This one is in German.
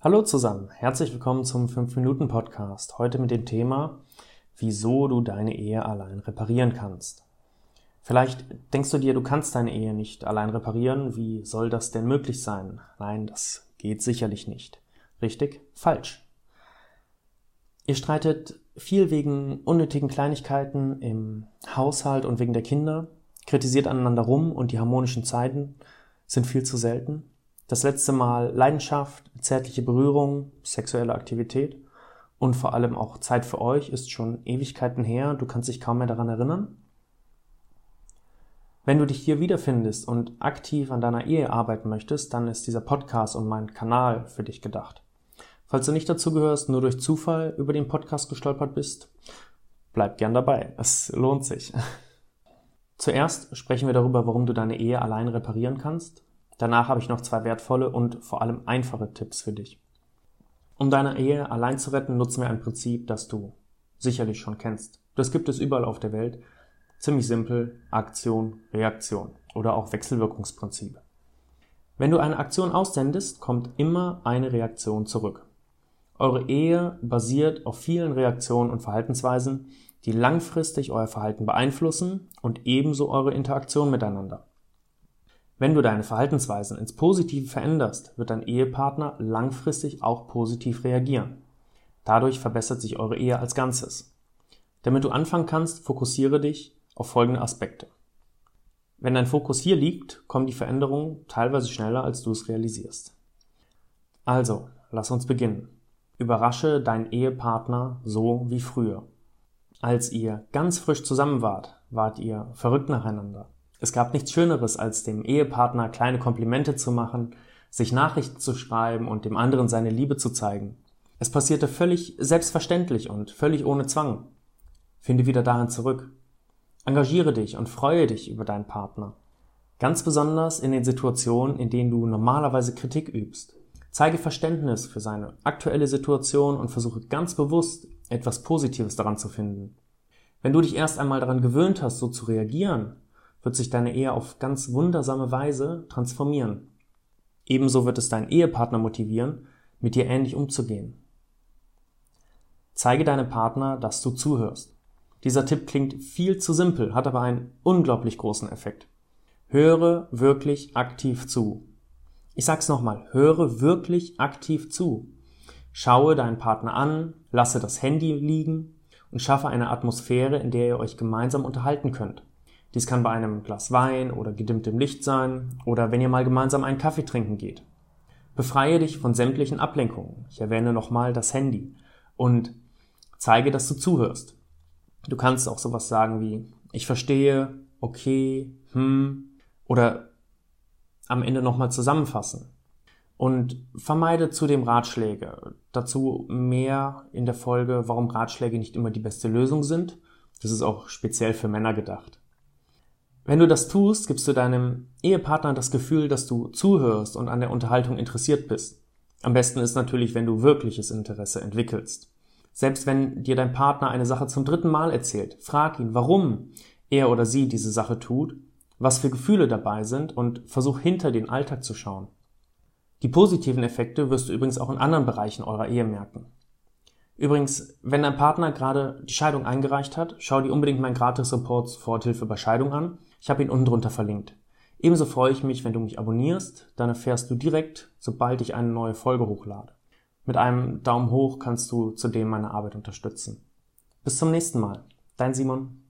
Hallo zusammen, herzlich willkommen zum 5-Minuten-Podcast. Heute mit dem Thema, wieso du deine Ehe allein reparieren kannst. Vielleicht denkst du dir, du kannst deine Ehe nicht allein reparieren. Wie soll das denn möglich sein? Nein, das geht sicherlich nicht. Richtig? Falsch. Ihr streitet viel wegen unnötigen Kleinigkeiten im Haushalt und wegen der Kinder, kritisiert aneinander rum und die harmonischen Zeiten sind viel zu selten. Das letzte Mal Leidenschaft, zärtliche Berührung, sexuelle Aktivität und vor allem auch Zeit für euch ist schon Ewigkeiten her. Du kannst dich kaum mehr daran erinnern. Wenn du dich hier wiederfindest und aktiv an deiner Ehe arbeiten möchtest, dann ist dieser Podcast und mein Kanal für dich gedacht. Falls du nicht dazu gehörst, nur durch Zufall über den Podcast gestolpert bist, bleib gern dabei. Es lohnt sich. Zuerst sprechen wir darüber, warum du deine Ehe allein reparieren kannst Danach habe ich noch zwei wertvolle und vor allem einfache Tipps für dich. Um deine Ehe allein zu retten, nutzen wir ein Prinzip, das du sicherlich schon kennst. Das gibt es überall auf der Welt. Ziemlich simpel, Aktion, Reaktion oder auch Wechselwirkungsprinzip. Wenn du eine Aktion aussendest, kommt immer eine Reaktion zurück. Eure Ehe basiert auf vielen Reaktionen und Verhaltensweisen, die langfristig euer Verhalten beeinflussen und ebenso eure Interaktion miteinander. Wenn du deine Verhaltensweisen ins Positive veränderst, wird dein Ehepartner langfristig auch positiv reagieren. Dadurch verbessert sich eure Ehe als Ganzes. Damit du anfangen kannst, fokussiere dich auf folgende Aspekte. Wenn dein Fokus hier liegt, kommen die Veränderungen teilweise schneller, als du es realisierst. Also, lass uns beginnen. Überrasche deinen Ehepartner so wie früher. Als ihr ganz frisch zusammen wart, wart ihr verrückt nacheinander. Es gab nichts Schöneres, als dem Ehepartner kleine Komplimente zu machen, sich Nachrichten zu schreiben und dem anderen seine Liebe zu zeigen. Es passierte völlig selbstverständlich und völlig ohne Zwang. Finde wieder dahin zurück. Engagiere dich und freue dich über deinen Partner. Ganz besonders in den Situationen, in denen du normalerweise Kritik übst. Zeige Verständnis für seine aktuelle Situation und versuche ganz bewusst etwas Positives daran zu finden. Wenn du dich erst einmal daran gewöhnt hast, so zu reagieren, wird sich deine Ehe auf ganz wundersame Weise transformieren. Ebenso wird es deinen Ehepartner motivieren, mit dir ähnlich umzugehen. Zeige deinem Partner, dass du zuhörst. Dieser Tipp klingt viel zu simpel, hat aber einen unglaublich großen Effekt. Höre wirklich aktiv zu. Ich sag's nochmal, höre wirklich aktiv zu. Schaue deinen Partner an, lasse das Handy liegen und schaffe eine Atmosphäre, in der ihr euch gemeinsam unterhalten könnt. Dies kann bei einem Glas Wein oder gedimmtem Licht sein oder wenn ihr mal gemeinsam einen Kaffee trinken geht. Befreie dich von sämtlichen Ablenkungen. Ich erwähne nochmal das Handy und zeige, dass du zuhörst. Du kannst auch sowas sagen wie ich verstehe, okay, hm oder am Ende nochmal zusammenfassen. Und vermeide zudem Ratschläge. Dazu mehr in der Folge, warum Ratschläge nicht immer die beste Lösung sind. Das ist auch speziell für Männer gedacht. Wenn du das tust, gibst du deinem Ehepartner das Gefühl, dass du zuhörst und an der Unterhaltung interessiert bist. Am besten ist natürlich, wenn du wirkliches Interesse entwickelst. Selbst wenn dir dein Partner eine Sache zum dritten Mal erzählt, frag ihn, warum er oder sie diese Sache tut, was für Gefühle dabei sind und versuch hinter den Alltag zu schauen. Die positiven Effekte wirst du übrigens auch in anderen Bereichen eurer Ehe merken. Übrigens, wenn dein Partner gerade die Scheidung eingereicht hat, schau dir unbedingt mein Gratis-Report Soforthilfe bei Scheidung an. Ich habe ihn unten drunter verlinkt. Ebenso freue ich mich, wenn du mich abonnierst, dann erfährst du direkt, sobald ich eine neue Folge hochlade. Mit einem Daumen hoch kannst du zudem meine Arbeit unterstützen. Bis zum nächsten Mal. Dein Simon.